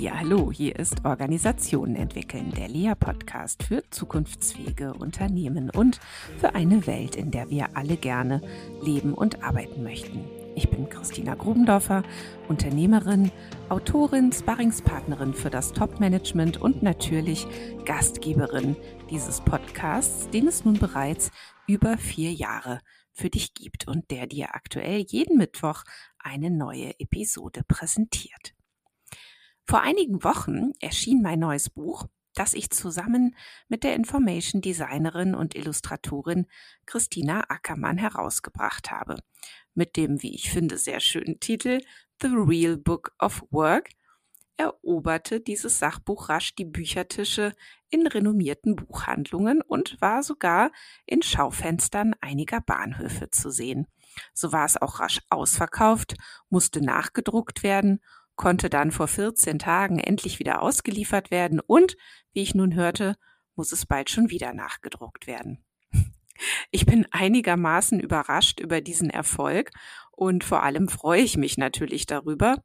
Ja, hallo, hier ist Organisationen entwickeln, der LEA-Podcast für zukunftsfähige Unternehmen und für eine Welt, in der wir alle gerne leben und arbeiten möchten. Ich bin Christina Grubendorfer, Unternehmerin, Autorin, Sparringspartnerin für das Top-Management und natürlich Gastgeberin dieses Podcasts, den es nun bereits über vier Jahre für dich gibt und der dir aktuell jeden Mittwoch eine neue Episode präsentiert. Vor einigen Wochen erschien mein neues Buch, das ich zusammen mit der Information Designerin und Illustratorin Christina Ackermann herausgebracht habe. Mit dem, wie ich finde, sehr schönen Titel The Real Book of Work eroberte dieses Sachbuch rasch die Büchertische in renommierten Buchhandlungen und war sogar in Schaufenstern einiger Bahnhöfe zu sehen. So war es auch rasch ausverkauft, musste nachgedruckt werden konnte dann vor 14 Tagen endlich wieder ausgeliefert werden und, wie ich nun hörte, muss es bald schon wieder nachgedruckt werden. Ich bin einigermaßen überrascht über diesen Erfolg und vor allem freue ich mich natürlich darüber.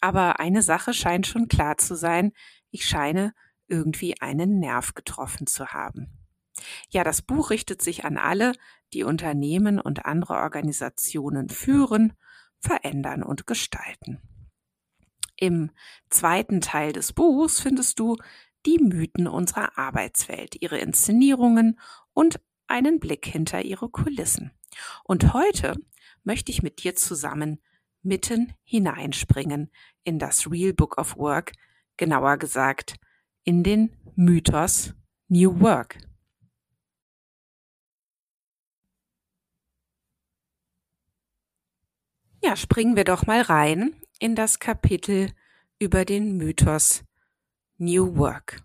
Aber eine Sache scheint schon klar zu sein. Ich scheine irgendwie einen Nerv getroffen zu haben. Ja, das Buch richtet sich an alle, die Unternehmen und andere Organisationen führen, verändern und gestalten. Im zweiten Teil des Buchs findest du die Mythen unserer Arbeitswelt, ihre Inszenierungen und einen Blick hinter ihre Kulissen. Und heute möchte ich mit dir zusammen mitten hineinspringen in das Real Book of Work, genauer gesagt in den Mythos New Work. Ja, springen wir doch mal rein in das Kapitel über den Mythos New Work.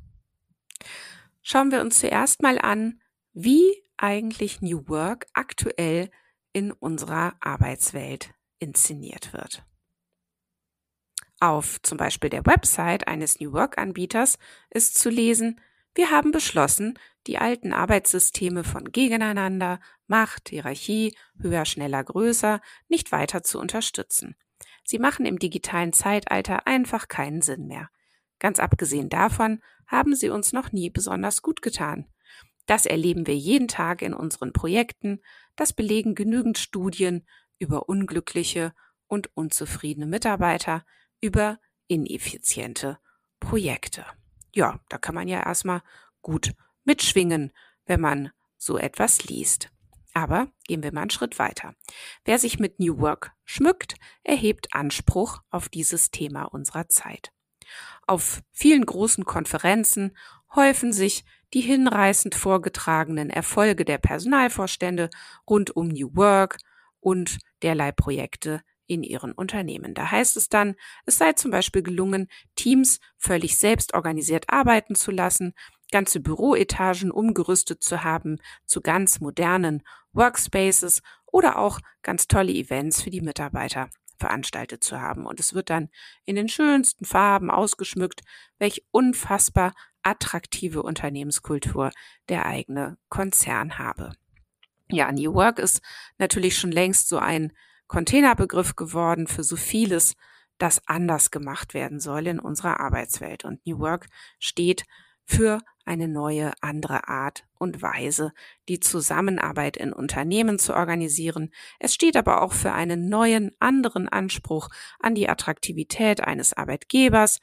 Schauen wir uns zuerst mal an, wie eigentlich New Work aktuell in unserer Arbeitswelt inszeniert wird. Auf zum Beispiel der Website eines New Work-Anbieters ist zu lesen, wir haben beschlossen, die alten Arbeitssysteme von Gegeneinander, Macht, Hierarchie, höher, schneller, größer nicht weiter zu unterstützen. Sie machen im digitalen Zeitalter einfach keinen Sinn mehr. Ganz abgesehen davon haben sie uns noch nie besonders gut getan. Das erleben wir jeden Tag in unseren Projekten, das belegen genügend Studien über unglückliche und unzufriedene Mitarbeiter, über ineffiziente Projekte. Ja, da kann man ja erstmal gut mitschwingen, wenn man so etwas liest. Aber gehen wir mal einen Schritt weiter. Wer sich mit New Work schmückt, erhebt Anspruch auf dieses Thema unserer Zeit. Auf vielen großen Konferenzen häufen sich die hinreißend vorgetragenen Erfolge der Personalvorstände rund um New Work und derlei Projekte in ihren Unternehmen. Da heißt es dann, es sei zum Beispiel gelungen, Teams völlig selbst organisiert arbeiten zu lassen, ganze Büroetagen umgerüstet zu haben zu ganz modernen Workspaces oder auch ganz tolle Events für die Mitarbeiter veranstaltet zu haben. Und es wird dann in den schönsten Farben ausgeschmückt, welch unfassbar attraktive Unternehmenskultur der eigene Konzern habe. Ja, New Work ist natürlich schon längst so ein Containerbegriff geworden für so vieles, das anders gemacht werden soll in unserer Arbeitswelt. Und New Work steht für eine neue, andere Art und Weise, die Zusammenarbeit in Unternehmen zu organisieren. Es steht aber auch für einen neuen, anderen Anspruch an die Attraktivität eines Arbeitgebers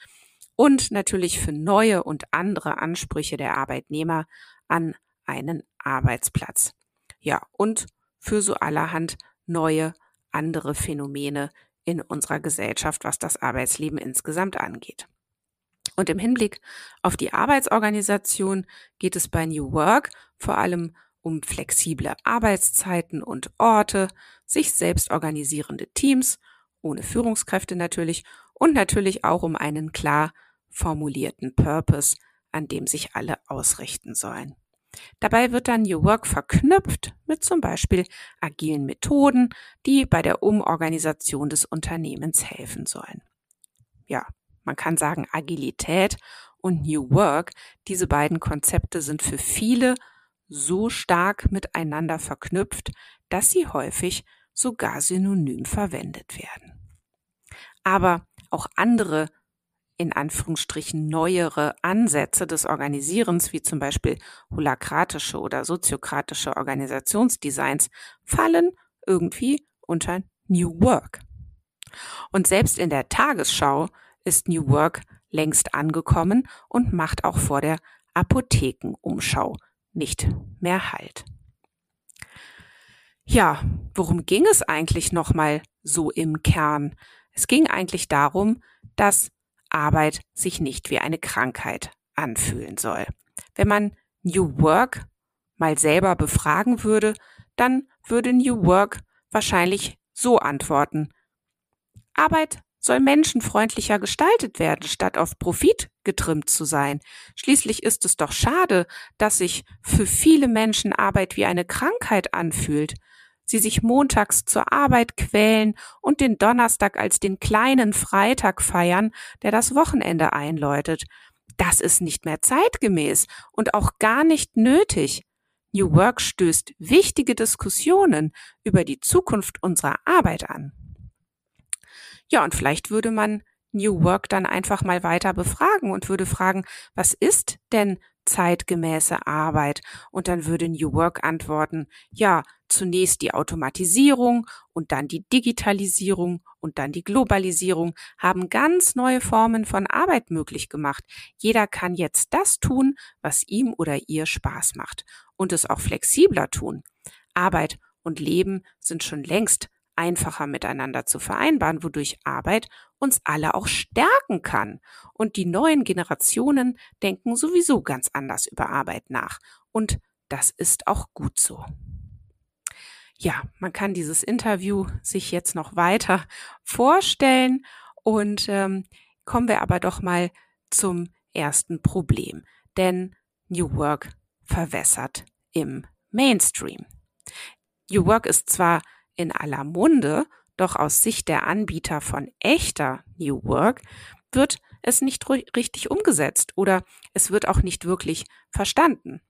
und natürlich für neue und andere Ansprüche der Arbeitnehmer an einen Arbeitsplatz. Ja, und für so allerhand neue, andere Phänomene in unserer Gesellschaft, was das Arbeitsleben insgesamt angeht. Und im Hinblick auf die Arbeitsorganisation geht es bei New Work vor allem um flexible Arbeitszeiten und Orte, sich selbst organisierende Teams, ohne Führungskräfte natürlich, und natürlich auch um einen klar formulierten Purpose, an dem sich alle ausrichten sollen. Dabei wird dann New Work verknüpft mit zum Beispiel agilen Methoden, die bei der Umorganisation des Unternehmens helfen sollen. Ja, man kann sagen Agilität und New Work, diese beiden Konzepte sind für viele so stark miteinander verknüpft, dass sie häufig sogar synonym verwendet werden. Aber auch andere in Anführungsstrichen neuere Ansätze des Organisierens, wie zum Beispiel holakratische oder soziokratische Organisationsdesigns, fallen irgendwie unter New Work. Und selbst in der Tagesschau ist New Work längst angekommen und macht auch vor der Apothekenumschau nicht mehr Halt. Ja, worum ging es eigentlich nochmal so im Kern? Es ging eigentlich darum, dass Arbeit sich nicht wie eine Krankheit anfühlen soll. Wenn man New Work mal selber befragen würde, dann würde New Work wahrscheinlich so antworten. Arbeit soll menschenfreundlicher gestaltet werden, statt auf Profit getrimmt zu sein. Schließlich ist es doch schade, dass sich für viele Menschen Arbeit wie eine Krankheit anfühlt. Sie sich montags zur Arbeit quälen und den Donnerstag als den kleinen Freitag feiern, der das Wochenende einläutet. Das ist nicht mehr zeitgemäß und auch gar nicht nötig. New Work stößt wichtige Diskussionen über die Zukunft unserer Arbeit an. Ja, und vielleicht würde man New Work dann einfach mal weiter befragen und würde fragen, was ist denn zeitgemäße Arbeit? Und dann würde New Work antworten, ja, zunächst die Automatisierung und dann die Digitalisierung und dann die Globalisierung haben ganz neue Formen von Arbeit möglich gemacht. Jeder kann jetzt das tun, was ihm oder ihr Spaß macht und es auch flexibler tun. Arbeit und Leben sind schon längst einfacher miteinander zu vereinbaren, wodurch Arbeit uns alle auch stärken kann. Und die neuen Generationen denken sowieso ganz anders über Arbeit nach. Und das ist auch gut so. Ja, man kann dieses Interview sich jetzt noch weiter vorstellen und ähm, kommen wir aber doch mal zum ersten Problem. Denn New Work verwässert im Mainstream. New Work ist zwar in aller Munde, doch aus Sicht der Anbieter von echter New Work wird es nicht richtig umgesetzt oder es wird auch nicht wirklich verstanden.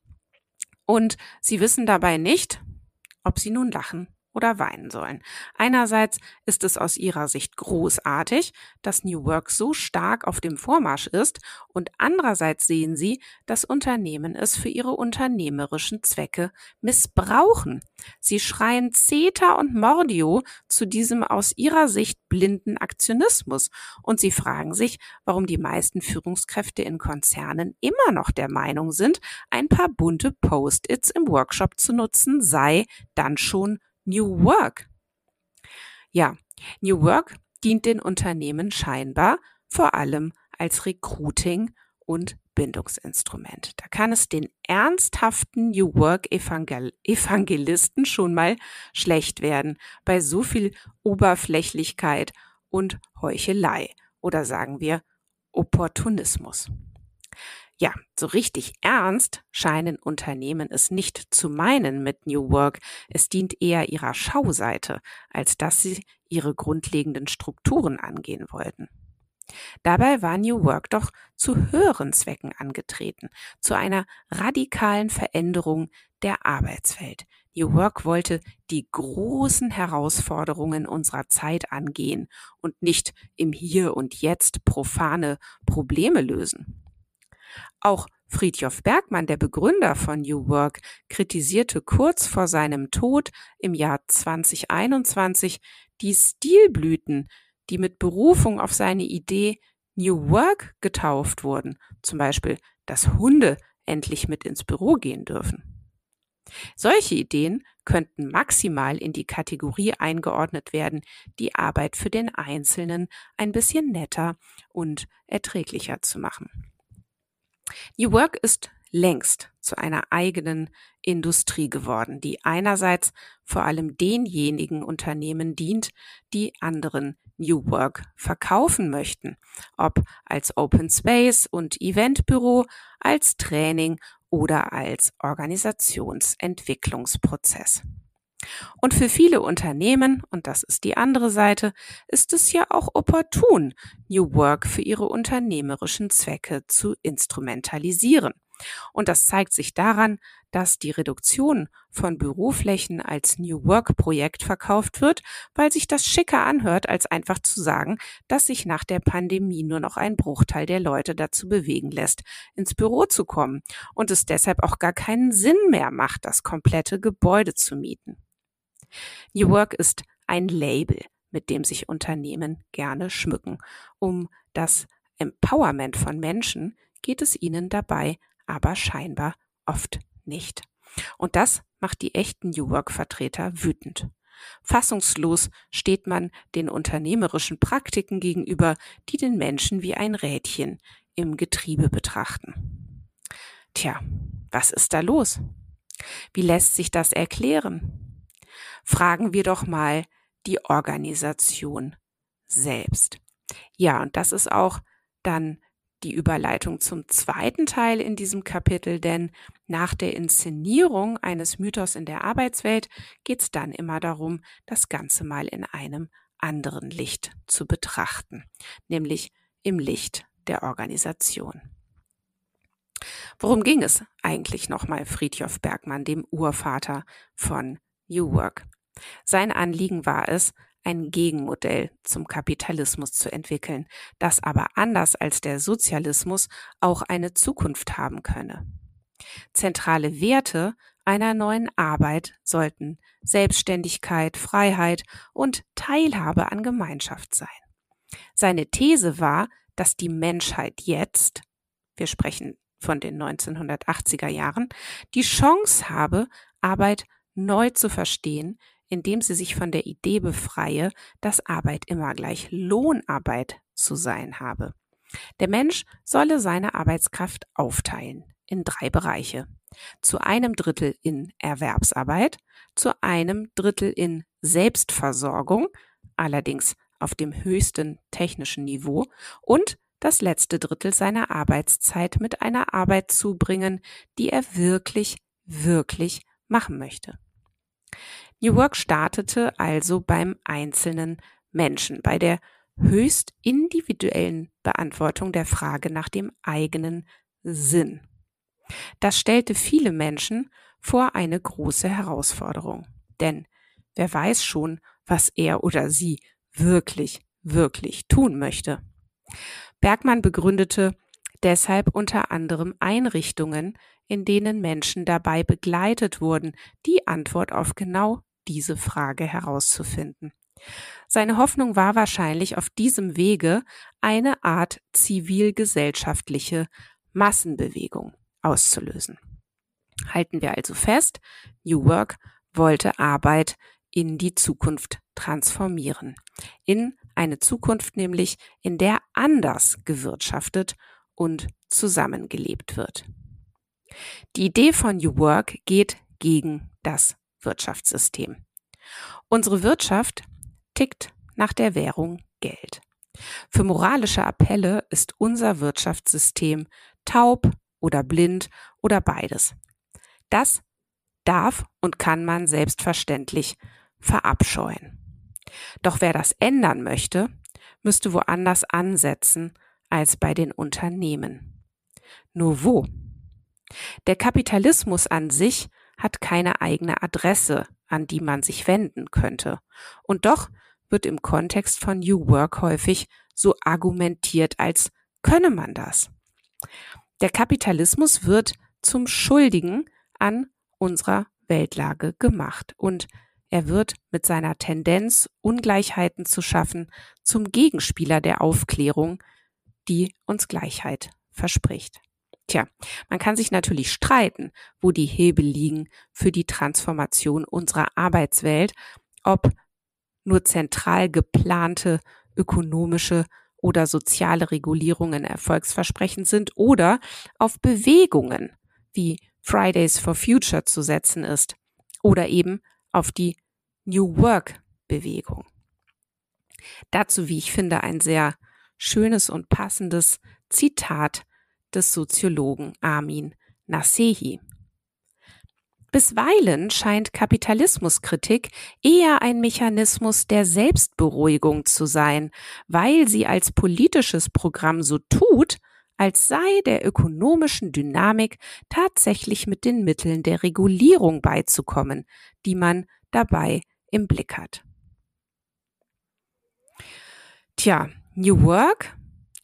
Und sie wissen dabei nicht, ob sie nun lachen oder weinen sollen. Einerseits ist es aus ihrer Sicht großartig, dass New Work so stark auf dem Vormarsch ist und andererseits sehen sie, dass Unternehmen es für ihre unternehmerischen Zwecke missbrauchen. Sie schreien CETA und Mordio zu diesem aus ihrer Sicht blinden Aktionismus und sie fragen sich, warum die meisten Führungskräfte in Konzernen immer noch der Meinung sind, ein paar bunte Post-its im Workshop zu nutzen sei dann schon New Work. Ja, New Work dient den Unternehmen scheinbar vor allem als Recruiting und Bindungsinstrument. Da kann es den ernsthaften New Work Evangel Evangelisten schon mal schlecht werden bei so viel Oberflächlichkeit und Heuchelei oder sagen wir Opportunismus. Ja, so richtig ernst scheinen Unternehmen es nicht zu meinen mit New Work. Es dient eher ihrer Schauseite, als dass sie ihre grundlegenden Strukturen angehen wollten. Dabei war New Work doch zu höheren Zwecken angetreten, zu einer radikalen Veränderung der Arbeitswelt. New Work wollte die großen Herausforderungen unserer Zeit angehen und nicht im Hier und Jetzt profane Probleme lösen. Auch Friedjof Bergmann, der Begründer von New Work, kritisierte kurz vor seinem Tod im Jahr 2021 die Stilblüten, die mit Berufung auf seine Idee New Work getauft wurden, zum Beispiel, dass Hunde endlich mit ins Büro gehen dürfen. Solche Ideen könnten maximal in die Kategorie eingeordnet werden, die Arbeit für den Einzelnen ein bisschen netter und erträglicher zu machen. New Work ist längst zu einer eigenen Industrie geworden, die einerseits vor allem denjenigen Unternehmen dient, die anderen New Work verkaufen möchten, ob als Open Space und Eventbüro, als Training oder als Organisationsentwicklungsprozess. Und für viele Unternehmen, und das ist die andere Seite, ist es ja auch opportun, New Work für ihre unternehmerischen Zwecke zu instrumentalisieren. Und das zeigt sich daran, dass die Reduktion von Büroflächen als New Work Projekt verkauft wird, weil sich das schicker anhört, als einfach zu sagen, dass sich nach der Pandemie nur noch ein Bruchteil der Leute dazu bewegen lässt, ins Büro zu kommen und es deshalb auch gar keinen Sinn mehr macht, das komplette Gebäude zu mieten. New Work ist ein Label, mit dem sich Unternehmen gerne schmücken. Um das Empowerment von Menschen geht es ihnen dabei aber scheinbar oft nicht. Und das macht die echten New Work-Vertreter wütend. Fassungslos steht man den unternehmerischen Praktiken gegenüber, die den Menschen wie ein Rädchen im Getriebe betrachten. Tja, was ist da los? Wie lässt sich das erklären? Fragen wir doch mal die Organisation selbst. Ja, und das ist auch dann die Überleitung zum zweiten Teil in diesem Kapitel, denn nach der Inszenierung eines Mythos in der Arbeitswelt geht es dann immer darum, das Ganze mal in einem anderen Licht zu betrachten, nämlich im Licht der Organisation. Worum ging es eigentlich nochmal Friedjof Bergmann, dem Urvater von New Work? Sein Anliegen war es, ein Gegenmodell zum Kapitalismus zu entwickeln, das aber anders als der Sozialismus auch eine Zukunft haben könne. Zentrale Werte einer neuen Arbeit sollten Selbstständigkeit, Freiheit und Teilhabe an Gemeinschaft sein. Seine These war, dass die Menschheit jetzt, wir sprechen von den 1980er Jahren, die Chance habe, Arbeit neu zu verstehen, indem sie sich von der Idee befreie, dass Arbeit immer gleich Lohnarbeit zu sein habe. Der Mensch solle seine Arbeitskraft aufteilen in drei Bereiche. Zu einem Drittel in Erwerbsarbeit, zu einem Drittel in Selbstversorgung, allerdings auf dem höchsten technischen Niveau, und das letzte Drittel seiner Arbeitszeit mit einer Arbeit zubringen, die er wirklich, wirklich machen möchte. New Work startete also beim einzelnen Menschen, bei der höchst individuellen Beantwortung der Frage nach dem eigenen Sinn. Das stellte viele Menschen vor eine große Herausforderung. Denn wer weiß schon, was er oder sie wirklich, wirklich tun möchte. Bergmann begründete deshalb unter anderem Einrichtungen, in denen Menschen dabei begleitet wurden, die Antwort auf genau diese Frage herauszufinden. Seine Hoffnung war wahrscheinlich auf diesem Wege eine Art zivilgesellschaftliche Massenbewegung auszulösen. Halten wir also fest, New Work wollte Arbeit in die Zukunft transformieren. In eine Zukunft nämlich, in der anders gewirtschaftet und zusammengelebt wird. Die Idee von New Work geht gegen das Wirtschaftssystem. Unsere Wirtschaft tickt nach der Währung Geld. Für moralische Appelle ist unser Wirtschaftssystem taub oder blind oder beides. Das darf und kann man selbstverständlich verabscheuen. Doch wer das ändern möchte, müsste woanders ansetzen als bei den Unternehmen. Nur wo? Der Kapitalismus an sich hat keine eigene Adresse, an die man sich wenden könnte. Und doch wird im Kontext von New Work häufig so argumentiert, als könne man das. Der Kapitalismus wird zum Schuldigen an unserer Weltlage gemacht und er wird mit seiner Tendenz, Ungleichheiten zu schaffen, zum Gegenspieler der Aufklärung, die uns Gleichheit verspricht. Tja, man kann sich natürlich streiten, wo die Hebel liegen für die Transformation unserer Arbeitswelt, ob nur zentral geplante ökonomische oder soziale Regulierungen erfolgsversprechend sind oder auf Bewegungen wie Fridays for Future zu setzen ist oder eben auf die New Work Bewegung. Dazu, wie ich finde, ein sehr schönes und passendes Zitat des Soziologen Armin Nasehi. Bisweilen scheint Kapitalismuskritik eher ein Mechanismus der Selbstberuhigung zu sein, weil sie als politisches Programm so tut, als sei der ökonomischen Dynamik tatsächlich mit den Mitteln der Regulierung beizukommen, die man dabei im Blick hat. Tja, New Work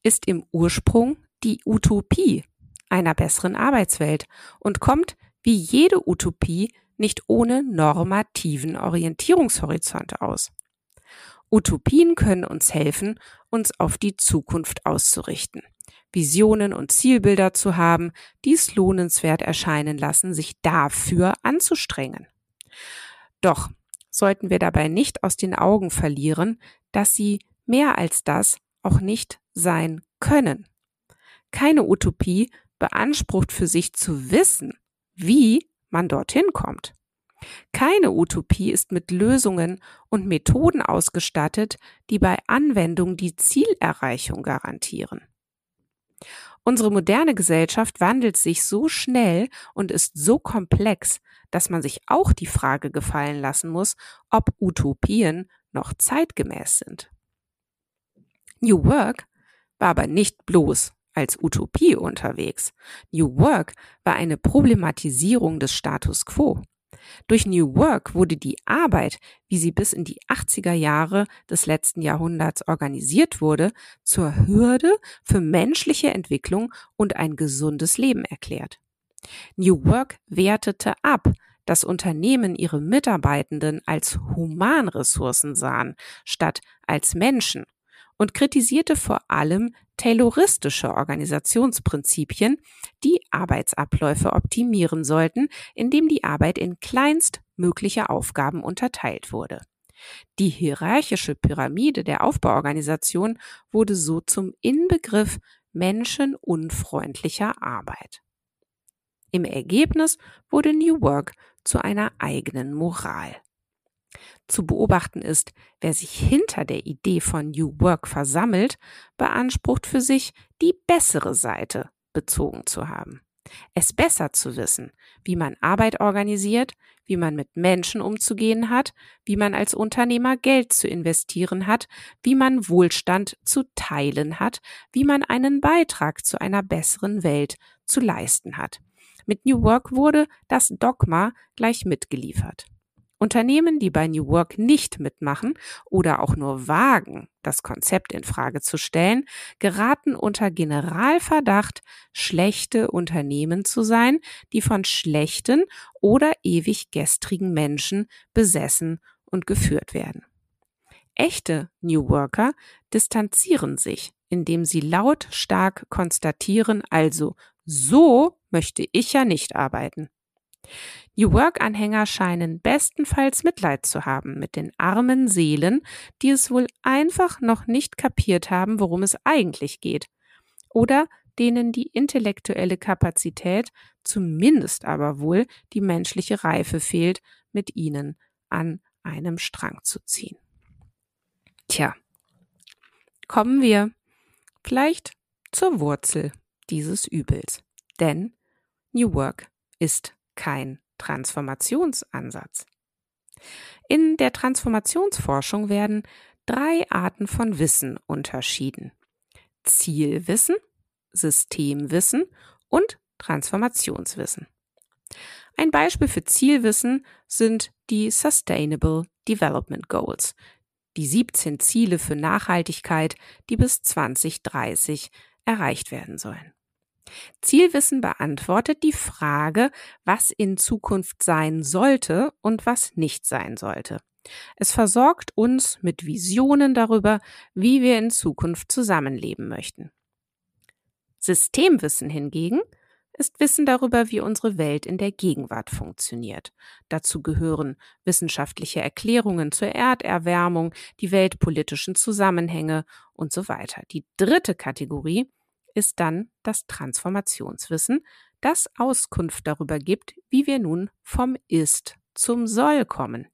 ist im Ursprung die Utopie einer besseren Arbeitswelt und kommt wie jede Utopie nicht ohne normativen Orientierungshorizont aus. Utopien können uns helfen, uns auf die Zukunft auszurichten, Visionen und Zielbilder zu haben, die es lohnenswert erscheinen lassen, sich dafür anzustrengen. Doch sollten wir dabei nicht aus den Augen verlieren, dass sie mehr als das auch nicht sein können. Keine Utopie beansprucht für sich zu wissen, wie man dorthin kommt. Keine Utopie ist mit Lösungen und Methoden ausgestattet, die bei Anwendung die Zielerreichung garantieren. Unsere moderne Gesellschaft wandelt sich so schnell und ist so komplex, dass man sich auch die Frage gefallen lassen muss, ob Utopien noch zeitgemäß sind. New Work war aber nicht bloß als Utopie unterwegs. New Work war eine Problematisierung des Status quo. Durch New Work wurde die Arbeit, wie sie bis in die 80er Jahre des letzten Jahrhunderts organisiert wurde, zur Hürde für menschliche Entwicklung und ein gesundes Leben erklärt. New Work wertete ab, dass Unternehmen ihre Mitarbeitenden als Humanressourcen sahen, statt als Menschen und kritisierte vor allem tayloristische Organisationsprinzipien, die Arbeitsabläufe optimieren sollten, indem die Arbeit in kleinstmögliche Aufgaben unterteilt wurde. Die hierarchische Pyramide der Aufbauorganisation wurde so zum Inbegriff menschenunfreundlicher Arbeit. Im Ergebnis wurde New Work zu einer eigenen Moral. Zu beobachten ist, wer sich hinter der Idee von New Work versammelt, beansprucht für sich, die bessere Seite bezogen zu haben. Es besser zu wissen, wie man Arbeit organisiert, wie man mit Menschen umzugehen hat, wie man als Unternehmer Geld zu investieren hat, wie man Wohlstand zu teilen hat, wie man einen Beitrag zu einer besseren Welt zu leisten hat. Mit New Work wurde das Dogma gleich mitgeliefert. Unternehmen, die bei New Work nicht mitmachen oder auch nur wagen, das Konzept in Frage zu stellen, geraten unter Generalverdacht, schlechte Unternehmen zu sein, die von schlechten oder ewig gestrigen Menschen besessen und geführt werden. Echte New Worker distanzieren sich, indem sie lautstark konstatieren, also so möchte ich ja nicht arbeiten. New Work-Anhänger scheinen bestenfalls Mitleid zu haben mit den armen Seelen, die es wohl einfach noch nicht kapiert haben, worum es eigentlich geht. Oder denen die intellektuelle Kapazität, zumindest aber wohl die menschliche Reife fehlt, mit ihnen an einem Strang zu ziehen. Tja, kommen wir vielleicht zur Wurzel dieses Übels. Denn New Work ist kein Transformationsansatz. In der Transformationsforschung werden drei Arten von Wissen unterschieden. Zielwissen, Systemwissen und Transformationswissen. Ein Beispiel für Zielwissen sind die Sustainable Development Goals, die 17 Ziele für Nachhaltigkeit, die bis 2030 erreicht werden sollen. Zielwissen beantwortet die Frage, was in Zukunft sein sollte und was nicht sein sollte. Es versorgt uns mit Visionen darüber, wie wir in Zukunft zusammenleben möchten. Systemwissen hingegen ist Wissen darüber, wie unsere Welt in der Gegenwart funktioniert. Dazu gehören wissenschaftliche Erklärungen zur Erderwärmung, die weltpolitischen Zusammenhänge und so weiter. Die dritte Kategorie ist dann das Transformationswissen, das Auskunft darüber gibt, wie wir nun vom Ist zum Soll kommen.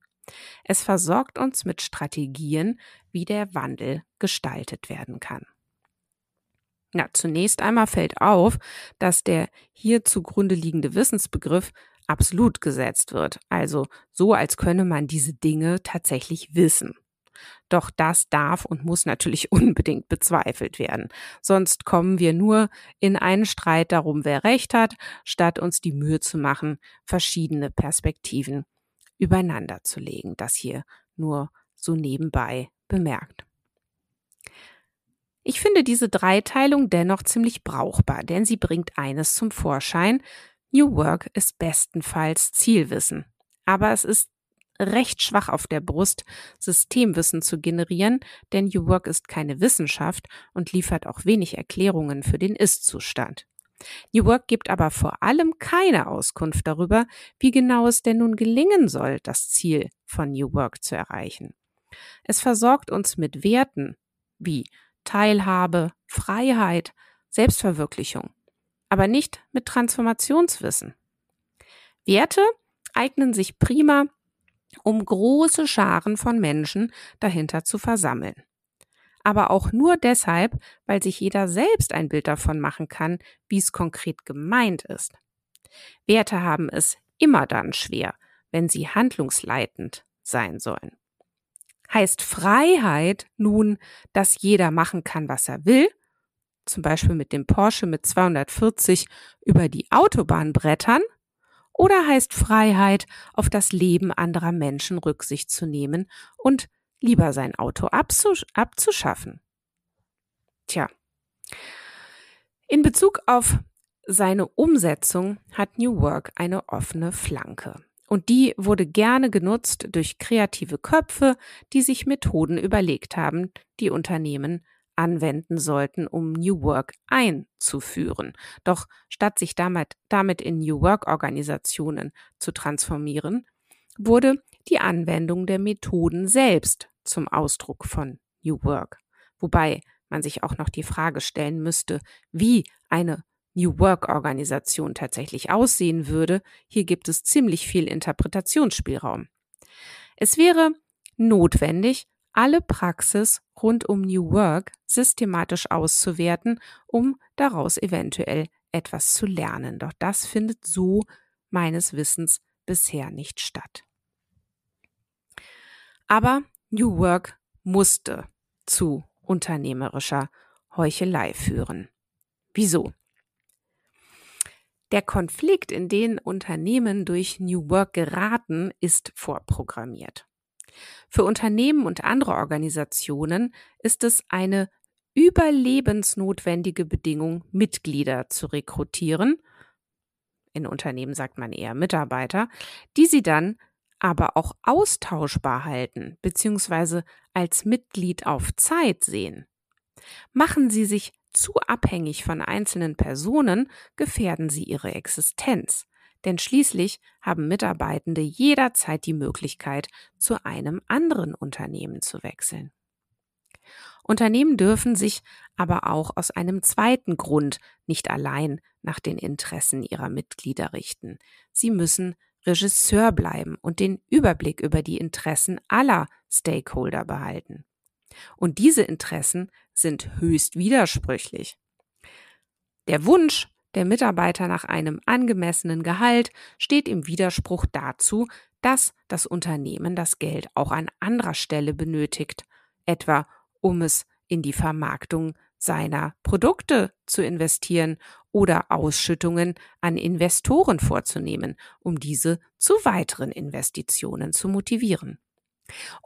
Es versorgt uns mit Strategien, wie der Wandel gestaltet werden kann. Na, zunächst einmal fällt auf, dass der hier zugrunde liegende Wissensbegriff absolut gesetzt wird, also so als könne man diese Dinge tatsächlich wissen. Doch das darf und muss natürlich unbedingt bezweifelt werden. Sonst kommen wir nur in einen Streit darum, wer recht hat, statt uns die Mühe zu machen, verschiedene Perspektiven übereinander zu legen. Das hier nur so nebenbei bemerkt. Ich finde diese Dreiteilung dennoch ziemlich brauchbar, denn sie bringt eines zum Vorschein. New Work ist bestenfalls Zielwissen. Aber es ist recht schwach auf der Brust, Systemwissen zu generieren, denn New Work ist keine Wissenschaft und liefert auch wenig Erklärungen für den Ist-Zustand. New Work gibt aber vor allem keine Auskunft darüber, wie genau es denn nun gelingen soll, das Ziel von New Work zu erreichen. Es versorgt uns mit Werten wie Teilhabe, Freiheit, Selbstverwirklichung, aber nicht mit Transformationswissen. Werte eignen sich prima, um große Scharen von Menschen dahinter zu versammeln. Aber auch nur deshalb, weil sich jeder selbst ein Bild davon machen kann, wie es konkret gemeint ist. Werte haben es immer dann schwer, wenn sie handlungsleitend sein sollen. Heißt Freiheit nun, dass jeder machen kann, was er will? Zum Beispiel mit dem Porsche mit 240 über die Autobahn brettern? Oder heißt Freiheit, auf das Leben anderer Menschen Rücksicht zu nehmen und lieber sein Auto abzusch abzuschaffen? Tja. In Bezug auf seine Umsetzung hat New Work eine offene Flanke. Und die wurde gerne genutzt durch kreative Köpfe, die sich Methoden überlegt haben, die Unternehmen anwenden sollten, um New Work einzuführen. Doch statt sich damit, damit in New Work Organisationen zu transformieren, wurde die Anwendung der Methoden selbst zum Ausdruck von New Work. Wobei man sich auch noch die Frage stellen müsste, wie eine New Work Organisation tatsächlich aussehen würde. Hier gibt es ziemlich viel Interpretationsspielraum. Es wäre notwendig, alle Praxis rund um New Work systematisch auszuwerten, um daraus eventuell etwas zu lernen. Doch das findet so meines Wissens bisher nicht statt. Aber New Work musste zu unternehmerischer Heuchelei führen. Wieso? Der Konflikt, in den Unternehmen durch New Work geraten, ist vorprogrammiert. Für Unternehmen und andere Organisationen ist es eine überlebensnotwendige Bedingung, Mitglieder zu rekrutieren. In Unternehmen sagt man eher Mitarbeiter, die sie dann aber auch austauschbar halten bzw. als Mitglied auf Zeit sehen. Machen sie sich zu abhängig von einzelnen Personen, gefährden sie ihre Existenz denn schließlich haben Mitarbeitende jederzeit die Möglichkeit, zu einem anderen Unternehmen zu wechseln. Unternehmen dürfen sich aber auch aus einem zweiten Grund nicht allein nach den Interessen ihrer Mitglieder richten. Sie müssen Regisseur bleiben und den Überblick über die Interessen aller Stakeholder behalten. Und diese Interessen sind höchst widersprüchlich. Der Wunsch, der Mitarbeiter nach einem angemessenen Gehalt steht im Widerspruch dazu, dass das Unternehmen das Geld auch an anderer Stelle benötigt, etwa um es in die Vermarktung seiner Produkte zu investieren oder Ausschüttungen an Investoren vorzunehmen, um diese zu weiteren Investitionen zu motivieren.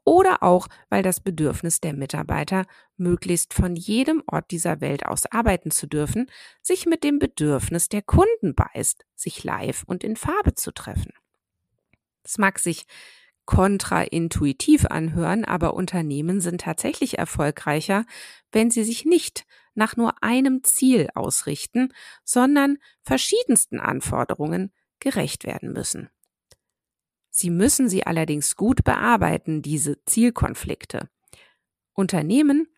Oder auch, weil das Bedürfnis der Mitarbeiter, möglichst von jedem Ort dieser Welt aus arbeiten zu dürfen, sich mit dem Bedürfnis der Kunden beißt, sich live und in Farbe zu treffen. Es mag sich kontraintuitiv anhören, aber Unternehmen sind tatsächlich erfolgreicher, wenn sie sich nicht nach nur einem Ziel ausrichten, sondern verschiedensten Anforderungen gerecht werden müssen. Sie müssen sie allerdings gut bearbeiten, diese Zielkonflikte. Unternehmen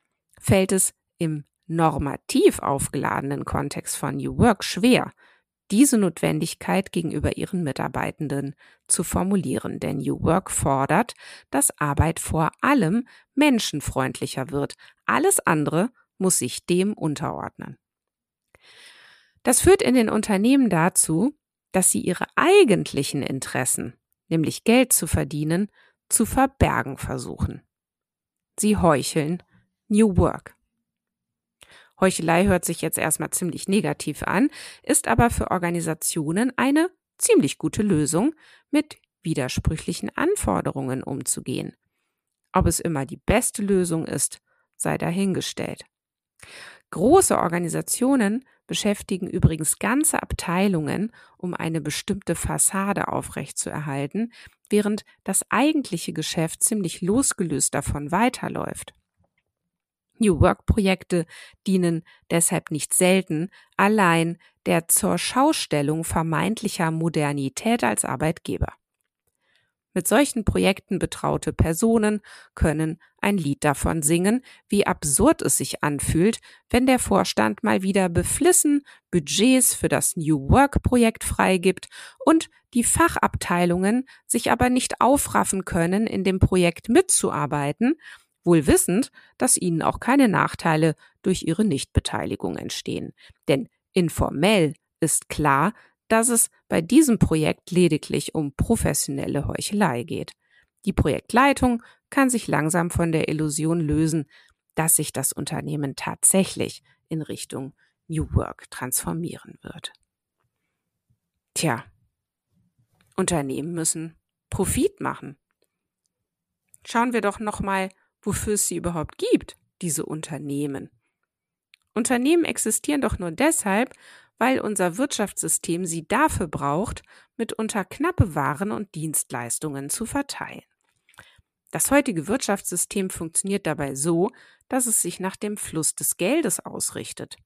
fällt es im normativ aufgeladenen Kontext von New Work schwer, diese Notwendigkeit gegenüber ihren Mitarbeitenden zu formulieren, denn New Work fordert, dass Arbeit vor allem menschenfreundlicher wird. Alles andere muss sich dem unterordnen. Das führt in den Unternehmen dazu, dass sie ihre eigentlichen Interessen nämlich Geld zu verdienen, zu verbergen versuchen. Sie heucheln New Work. Heuchelei hört sich jetzt erstmal ziemlich negativ an, ist aber für Organisationen eine ziemlich gute Lösung, mit widersprüchlichen Anforderungen umzugehen. Ob es immer die beste Lösung ist, sei dahingestellt. Große Organisationen beschäftigen übrigens ganze Abteilungen, um eine bestimmte Fassade aufrechtzuerhalten, während das eigentliche Geschäft ziemlich losgelöst davon weiterläuft. New Work-Projekte dienen deshalb nicht selten allein der zur Schaustellung vermeintlicher Modernität als Arbeitgeber. Mit solchen Projekten betraute Personen können ein Lied davon singen, wie absurd es sich anfühlt, wenn der Vorstand mal wieder beflissen Budgets für das New Work Projekt freigibt und die Fachabteilungen sich aber nicht aufraffen können, in dem Projekt mitzuarbeiten, wohl wissend, dass ihnen auch keine Nachteile durch ihre Nichtbeteiligung entstehen. Denn informell ist klar, dass es bei diesem Projekt lediglich um professionelle Heuchelei geht. Die Projektleitung kann sich langsam von der Illusion lösen, dass sich das Unternehmen tatsächlich in Richtung New Work transformieren wird. Tja, Unternehmen müssen Profit machen. Schauen wir doch noch mal wofür es sie überhaupt gibt, diese Unternehmen. Unternehmen existieren doch nur deshalb, weil unser Wirtschaftssystem sie dafür braucht, mitunter knappe Waren und Dienstleistungen zu verteilen. Das heutige Wirtschaftssystem funktioniert dabei so, dass es sich nach dem Fluss des Geldes ausrichtet.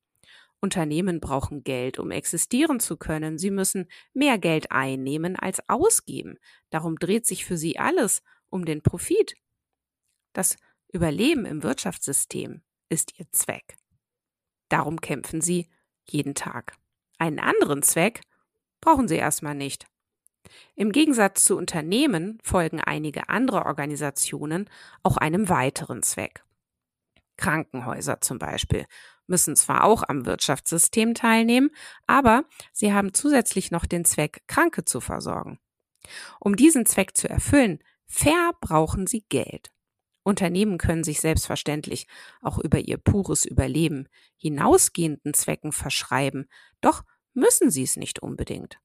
Unternehmen brauchen Geld, um existieren zu können. Sie müssen mehr Geld einnehmen als ausgeben. Darum dreht sich für sie alles um den Profit. Das Überleben im Wirtschaftssystem ist ihr Zweck. Darum kämpfen sie jeden Tag. Einen anderen Zweck brauchen sie erstmal nicht. Im Gegensatz zu Unternehmen folgen einige andere Organisationen auch einem weiteren Zweck. Krankenhäuser zum Beispiel müssen zwar auch am Wirtschaftssystem teilnehmen, aber sie haben zusätzlich noch den Zweck, Kranke zu versorgen. Um diesen Zweck zu erfüllen, verbrauchen sie Geld. Unternehmen können sich selbstverständlich auch über ihr pures Überleben hinausgehenden Zwecken verschreiben, doch müssen sie es nicht unbedingt.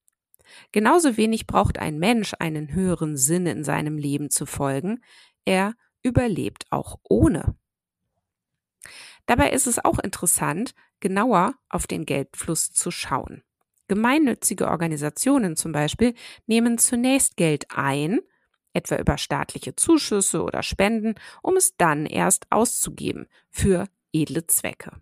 Genauso wenig braucht ein Mensch einen höheren Sinn in seinem Leben zu folgen, er überlebt auch ohne. Dabei ist es auch interessant, genauer auf den Geldfluss zu schauen. Gemeinnützige Organisationen zum Beispiel nehmen zunächst Geld ein, etwa über staatliche Zuschüsse oder Spenden, um es dann erst auszugeben für edle Zwecke.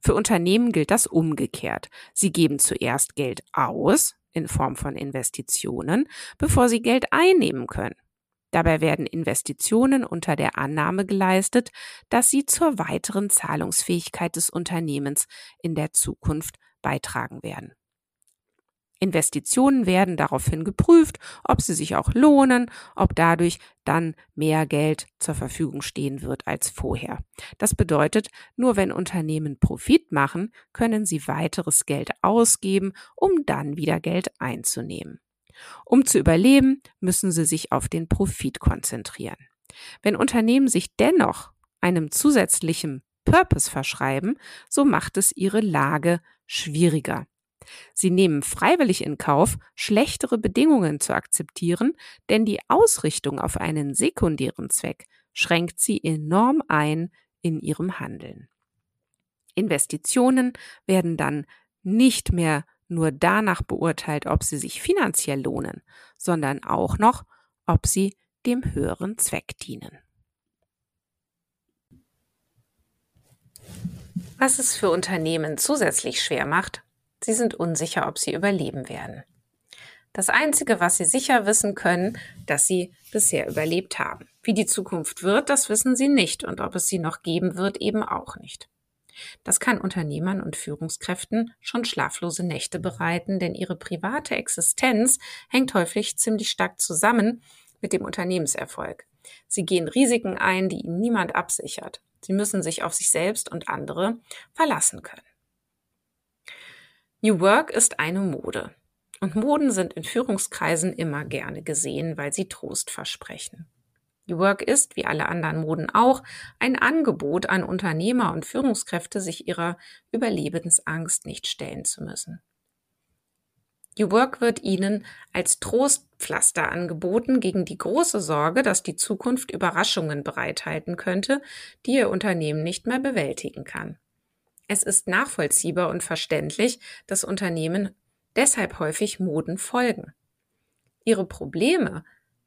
Für Unternehmen gilt das umgekehrt. Sie geben zuerst Geld aus in Form von Investitionen, bevor sie Geld einnehmen können. Dabei werden Investitionen unter der Annahme geleistet, dass sie zur weiteren Zahlungsfähigkeit des Unternehmens in der Zukunft beitragen werden. Investitionen werden daraufhin geprüft, ob sie sich auch lohnen, ob dadurch dann mehr Geld zur Verfügung stehen wird als vorher. Das bedeutet, nur wenn Unternehmen Profit machen, können sie weiteres Geld ausgeben, um dann wieder Geld einzunehmen. Um zu überleben, müssen sie sich auf den Profit konzentrieren. Wenn Unternehmen sich dennoch einem zusätzlichen Purpose verschreiben, so macht es ihre Lage schwieriger. Sie nehmen freiwillig in Kauf, schlechtere Bedingungen zu akzeptieren, denn die Ausrichtung auf einen sekundären Zweck schränkt sie enorm ein in ihrem Handeln. Investitionen werden dann nicht mehr nur danach beurteilt, ob sie sich finanziell lohnen, sondern auch noch, ob sie dem höheren Zweck dienen. Was es für Unternehmen zusätzlich schwer macht, Sie sind unsicher, ob sie überleben werden. Das Einzige, was sie sicher wissen können, dass sie bisher überlebt haben. Wie die Zukunft wird, das wissen sie nicht und ob es sie noch geben wird, eben auch nicht. Das kann Unternehmern und Führungskräften schon schlaflose Nächte bereiten, denn ihre private Existenz hängt häufig ziemlich stark zusammen mit dem Unternehmenserfolg. Sie gehen Risiken ein, die ihnen niemand absichert. Sie müssen sich auf sich selbst und andere verlassen können. New Work ist eine Mode. Und Moden sind in Führungskreisen immer gerne gesehen, weil sie Trost versprechen. New Work ist, wie alle anderen Moden auch, ein Angebot an Unternehmer und Führungskräfte, sich ihrer Überlebensangst nicht stellen zu müssen. New Work wird Ihnen als Trostpflaster angeboten gegen die große Sorge, dass die Zukunft Überraschungen bereithalten könnte, die Ihr Unternehmen nicht mehr bewältigen kann. Es ist nachvollziehbar und verständlich, dass Unternehmen deshalb häufig Moden folgen. Ihre Probleme,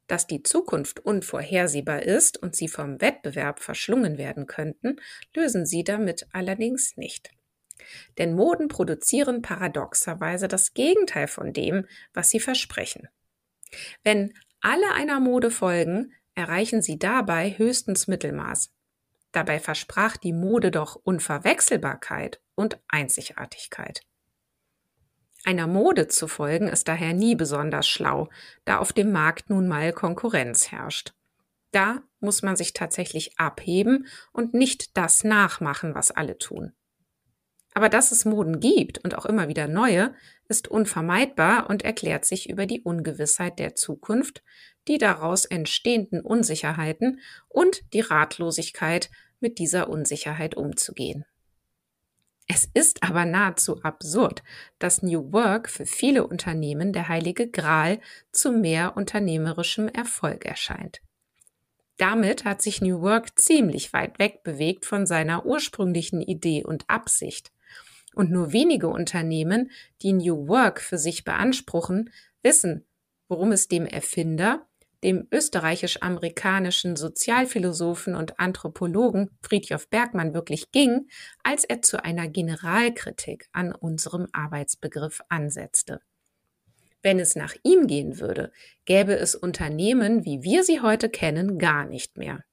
dass die Zukunft unvorhersehbar ist und sie vom Wettbewerb verschlungen werden könnten, lösen sie damit allerdings nicht. Denn Moden produzieren paradoxerweise das Gegenteil von dem, was sie versprechen. Wenn alle einer Mode folgen, erreichen sie dabei höchstens Mittelmaß. Dabei versprach die Mode doch Unverwechselbarkeit und Einzigartigkeit. Einer Mode zu folgen ist daher nie besonders schlau, da auf dem Markt nun mal Konkurrenz herrscht. Da muss man sich tatsächlich abheben und nicht das nachmachen, was alle tun. Aber dass es Moden gibt und auch immer wieder neue, ist unvermeidbar und erklärt sich über die Ungewissheit der Zukunft, die daraus entstehenden Unsicherheiten und die Ratlosigkeit, mit dieser Unsicherheit umzugehen. Es ist aber nahezu absurd, dass New Work für viele Unternehmen der heilige Gral zu mehr unternehmerischem Erfolg erscheint. Damit hat sich New Work ziemlich weit weg bewegt von seiner ursprünglichen Idee und Absicht. Und nur wenige Unternehmen, die New Work für sich beanspruchen, wissen, worum es dem Erfinder, dem österreichisch-amerikanischen Sozialphilosophen und Anthropologen Friedjof Bergmann wirklich ging, als er zu einer Generalkritik an unserem Arbeitsbegriff ansetzte. Wenn es nach ihm gehen würde, gäbe es Unternehmen, wie wir sie heute kennen, gar nicht mehr.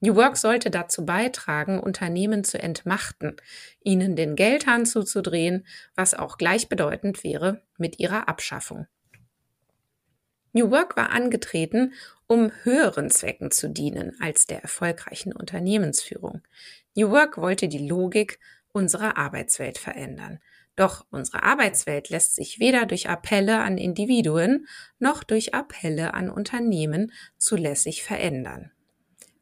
New Work sollte dazu beitragen, Unternehmen zu entmachten, ihnen den Geldhahn zuzudrehen, was auch gleichbedeutend wäre mit ihrer Abschaffung. New Work war angetreten, um höheren Zwecken zu dienen als der erfolgreichen Unternehmensführung. New Work wollte die Logik unserer Arbeitswelt verändern. Doch unsere Arbeitswelt lässt sich weder durch Appelle an Individuen noch durch Appelle an Unternehmen zulässig verändern.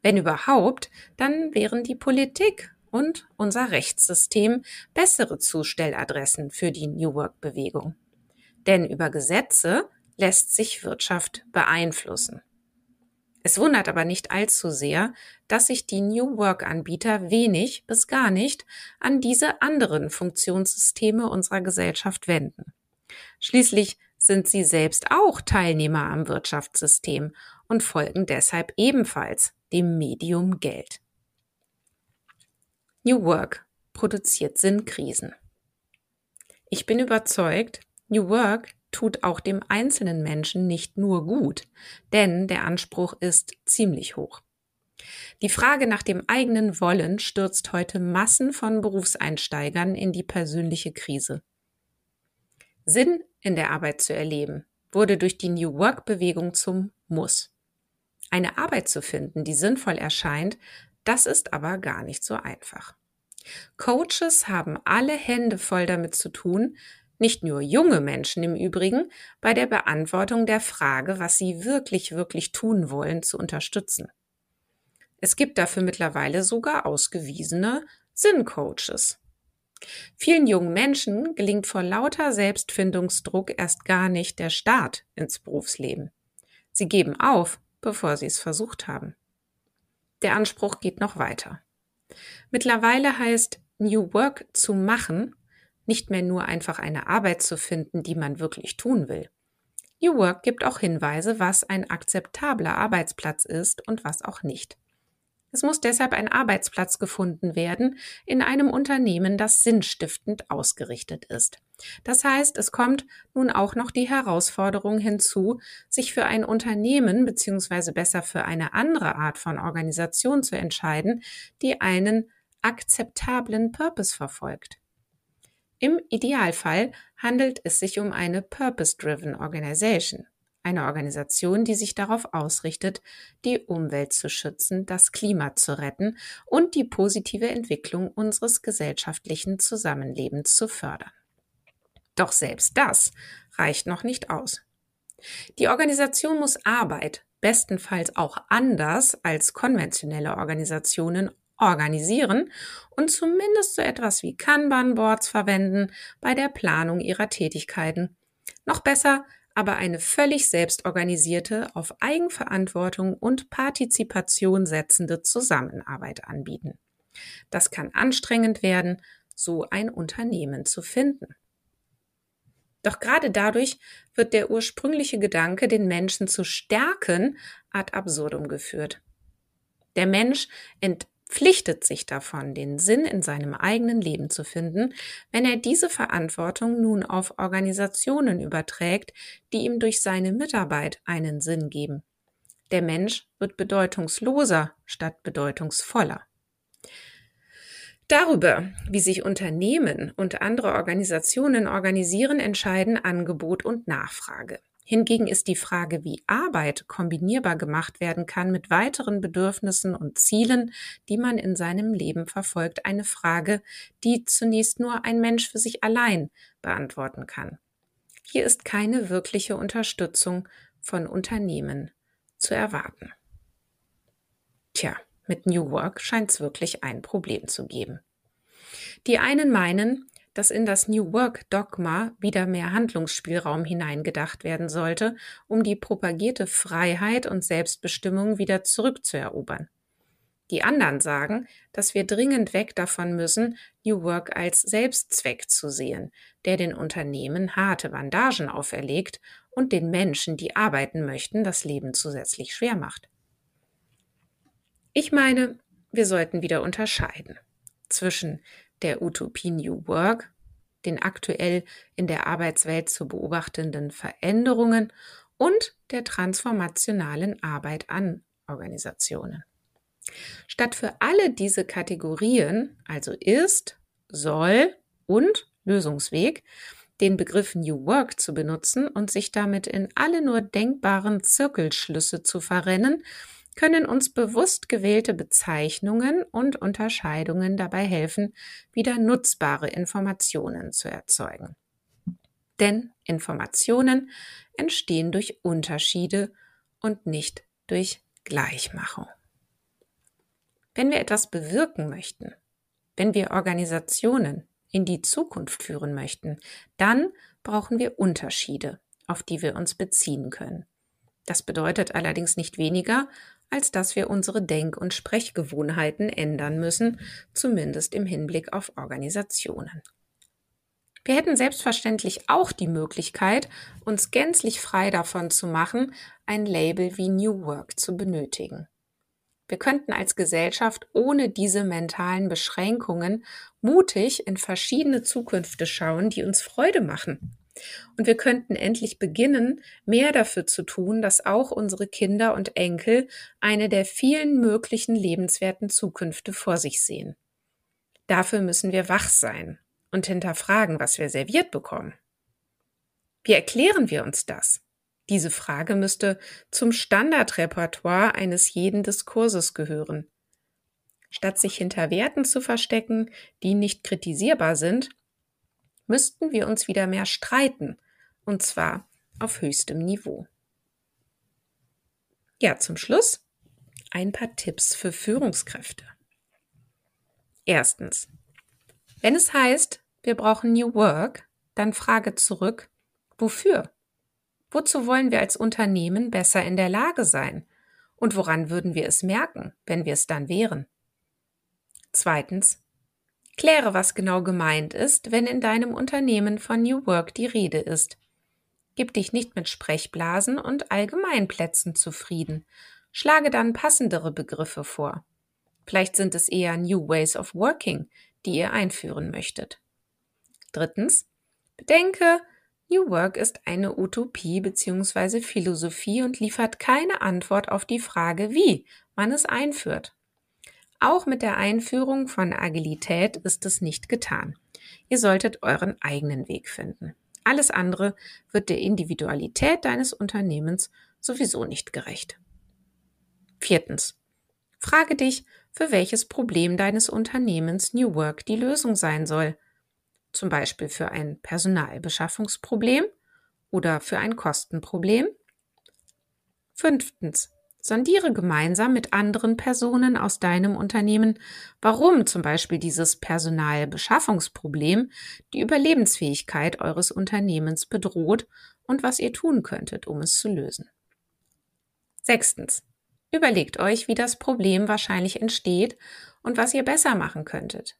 Wenn überhaupt, dann wären die Politik und unser Rechtssystem bessere Zustelladressen für die New Work-Bewegung. Denn über Gesetze lässt sich Wirtschaft beeinflussen. Es wundert aber nicht allzu sehr, dass sich die New Work-Anbieter wenig bis gar nicht an diese anderen Funktionssysteme unserer Gesellschaft wenden. Schließlich sind sie selbst auch Teilnehmer am Wirtschaftssystem und folgen deshalb ebenfalls dem Medium Geld. New Work produziert Sinnkrisen. Ich bin überzeugt, New Work tut auch dem einzelnen Menschen nicht nur gut, denn der Anspruch ist ziemlich hoch. Die Frage nach dem eigenen Wollen stürzt heute Massen von Berufseinsteigern in die persönliche Krise. Sinn in der Arbeit zu erleben wurde durch die New Work Bewegung zum Muss. Eine Arbeit zu finden, die sinnvoll erscheint, das ist aber gar nicht so einfach. Coaches haben alle Hände voll damit zu tun, nicht nur junge Menschen im Übrigen, bei der Beantwortung der Frage, was sie wirklich, wirklich tun wollen, zu unterstützen. Es gibt dafür mittlerweile sogar ausgewiesene Sinncoaches. Vielen jungen Menschen gelingt vor lauter Selbstfindungsdruck erst gar nicht der Start ins Berufsleben. Sie geben auf, bevor sie es versucht haben. Der Anspruch geht noch weiter. Mittlerweile heißt New Work zu machen nicht mehr nur einfach eine Arbeit zu finden, die man wirklich tun will. New Work gibt auch Hinweise, was ein akzeptabler Arbeitsplatz ist und was auch nicht. Es muss deshalb ein Arbeitsplatz gefunden werden in einem Unternehmen, das sinnstiftend ausgerichtet ist. Das heißt, es kommt nun auch noch die Herausforderung hinzu, sich für ein Unternehmen beziehungsweise besser für eine andere Art von Organisation zu entscheiden, die einen akzeptablen Purpose verfolgt. Im Idealfall handelt es sich um eine Purpose-Driven Organization, eine Organisation, die sich darauf ausrichtet, die Umwelt zu schützen, das Klima zu retten und die positive Entwicklung unseres gesellschaftlichen Zusammenlebens zu fördern. Doch selbst das reicht noch nicht aus. Die Organisation muss Arbeit bestenfalls auch anders als konventionelle Organisationen organisieren und zumindest so etwas wie Kanban-Boards verwenden bei der Planung ihrer Tätigkeiten. Noch besser, aber eine völlig selbstorganisierte, auf Eigenverantwortung und Partizipation setzende Zusammenarbeit anbieten. Das kann anstrengend werden, so ein Unternehmen zu finden. Doch gerade dadurch wird der ursprüngliche Gedanke, den Menschen zu stärken, ad absurdum geführt. Der Mensch entpflichtet sich davon, den Sinn in seinem eigenen Leben zu finden, wenn er diese Verantwortung nun auf Organisationen überträgt, die ihm durch seine Mitarbeit einen Sinn geben. Der Mensch wird bedeutungsloser statt bedeutungsvoller. Darüber, wie sich Unternehmen und andere Organisationen organisieren, entscheiden Angebot und Nachfrage. Hingegen ist die Frage, wie Arbeit kombinierbar gemacht werden kann mit weiteren Bedürfnissen und Zielen, die man in seinem Leben verfolgt, eine Frage, die zunächst nur ein Mensch für sich allein beantworten kann. Hier ist keine wirkliche Unterstützung von Unternehmen zu erwarten. Tja, mit New Work scheint es wirklich ein Problem zu geben. Die einen meinen, dass in das New Work Dogma wieder mehr Handlungsspielraum hineingedacht werden sollte, um die propagierte Freiheit und Selbstbestimmung wieder zurückzuerobern. Die anderen sagen, dass wir dringend weg davon müssen, New Work als Selbstzweck zu sehen, der den Unternehmen harte Bandagen auferlegt und den Menschen, die arbeiten möchten, das Leben zusätzlich schwer macht. Ich meine, wir sollten wieder unterscheiden zwischen der Utopie New Work, den aktuell in der Arbeitswelt zu beobachtenden Veränderungen und der transformationalen Arbeit an Organisationen. Statt für alle diese Kategorien, also ist, soll und Lösungsweg, den Begriff New Work zu benutzen und sich damit in alle nur denkbaren Zirkelschlüsse zu verrennen, können uns bewusst gewählte Bezeichnungen und Unterscheidungen dabei helfen, wieder nutzbare Informationen zu erzeugen. Denn Informationen entstehen durch Unterschiede und nicht durch Gleichmachung. Wenn wir etwas bewirken möchten, wenn wir Organisationen in die Zukunft führen möchten, dann brauchen wir Unterschiede, auf die wir uns beziehen können. Das bedeutet allerdings nicht weniger, als dass wir unsere Denk- und Sprechgewohnheiten ändern müssen, zumindest im Hinblick auf Organisationen. Wir hätten selbstverständlich auch die Möglichkeit, uns gänzlich frei davon zu machen, ein Label wie New Work zu benötigen. Wir könnten als Gesellschaft ohne diese mentalen Beschränkungen mutig in verschiedene Zukünfte schauen, die uns Freude machen. Und wir könnten endlich beginnen, mehr dafür zu tun, dass auch unsere Kinder und Enkel eine der vielen möglichen lebenswerten Zukünfte vor sich sehen. Dafür müssen wir wach sein und hinterfragen, was wir serviert bekommen. Wie erklären wir uns das? Diese Frage müsste zum Standardrepertoire eines jeden Diskurses gehören. Statt sich hinter Werten zu verstecken, die nicht kritisierbar sind, müssten wir uns wieder mehr streiten, und zwar auf höchstem Niveau. Ja, zum Schluss ein paar Tipps für Führungskräfte. Erstens. Wenn es heißt, wir brauchen New Work, dann frage zurück, wofür? Wozu wollen wir als Unternehmen besser in der Lage sein? Und woran würden wir es merken, wenn wir es dann wären? Zweitens, Kläre, was genau gemeint ist, wenn in deinem Unternehmen von New Work die Rede ist. Gib dich nicht mit Sprechblasen und Allgemeinplätzen zufrieden. Schlage dann passendere Begriffe vor. Vielleicht sind es eher New Ways of Working, die ihr einführen möchtet. Drittens, bedenke, New Work ist eine Utopie bzw. Philosophie und liefert keine Antwort auf die Frage, wie man es einführt. Auch mit der Einführung von Agilität ist es nicht getan. Ihr solltet euren eigenen Weg finden. Alles andere wird der Individualität deines Unternehmens sowieso nicht gerecht. Viertens. Frage dich, für welches Problem deines Unternehmens New Work die Lösung sein soll. Zum Beispiel für ein Personalbeschaffungsproblem oder für ein Kostenproblem Fünftens. Sondiere gemeinsam mit anderen Personen aus deinem Unternehmen, warum zum Beispiel dieses Personalbeschaffungsproblem die Überlebensfähigkeit eures Unternehmens bedroht und was ihr tun könntet, um es zu lösen. Sechstens. Überlegt euch, wie das Problem wahrscheinlich entsteht und was ihr besser machen könntet.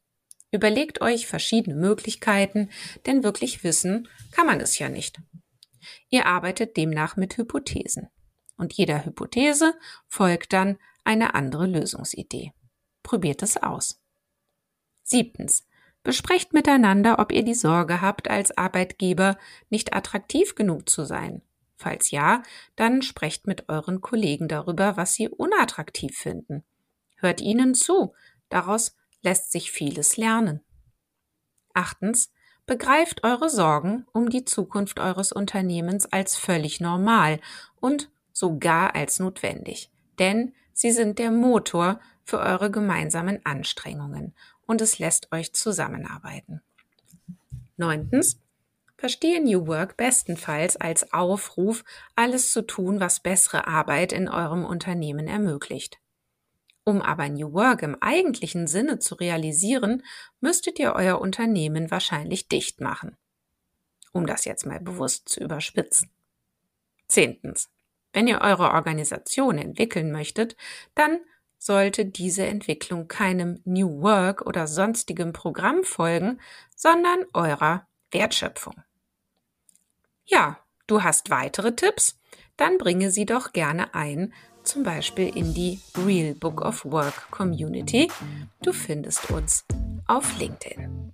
Überlegt euch verschiedene Möglichkeiten, denn wirklich wissen kann man es ja nicht. Ihr arbeitet demnach mit Hypothesen und jeder Hypothese folgt dann eine andere Lösungsidee. Probiert es aus. Siebtens. Besprecht miteinander, ob ihr die Sorge habt, als Arbeitgeber nicht attraktiv genug zu sein. Falls ja, dann sprecht mit euren Kollegen darüber, was sie unattraktiv finden. Hört ihnen zu, daraus lässt sich vieles lernen. Achtens, begreift eure Sorgen um die Zukunft eures Unternehmens als völlig normal und sogar als notwendig, denn sie sind der Motor für eure gemeinsamen Anstrengungen und es lässt euch zusammenarbeiten. Neuntens, verstehe New Work bestenfalls als Aufruf, alles zu tun, was bessere Arbeit in eurem Unternehmen ermöglicht. Um aber New Work im eigentlichen Sinne zu realisieren, müsstet ihr euer Unternehmen wahrscheinlich dicht machen. Um das jetzt mal bewusst zu überspitzen. Zehntens. Wenn ihr eure Organisation entwickeln möchtet, dann sollte diese Entwicklung keinem New Work oder sonstigem Programm folgen, sondern eurer Wertschöpfung. Ja, du hast weitere Tipps? Dann bringe sie doch gerne ein, zum Beispiel in die Real Book of Work Community. Du findest uns auf LinkedIn.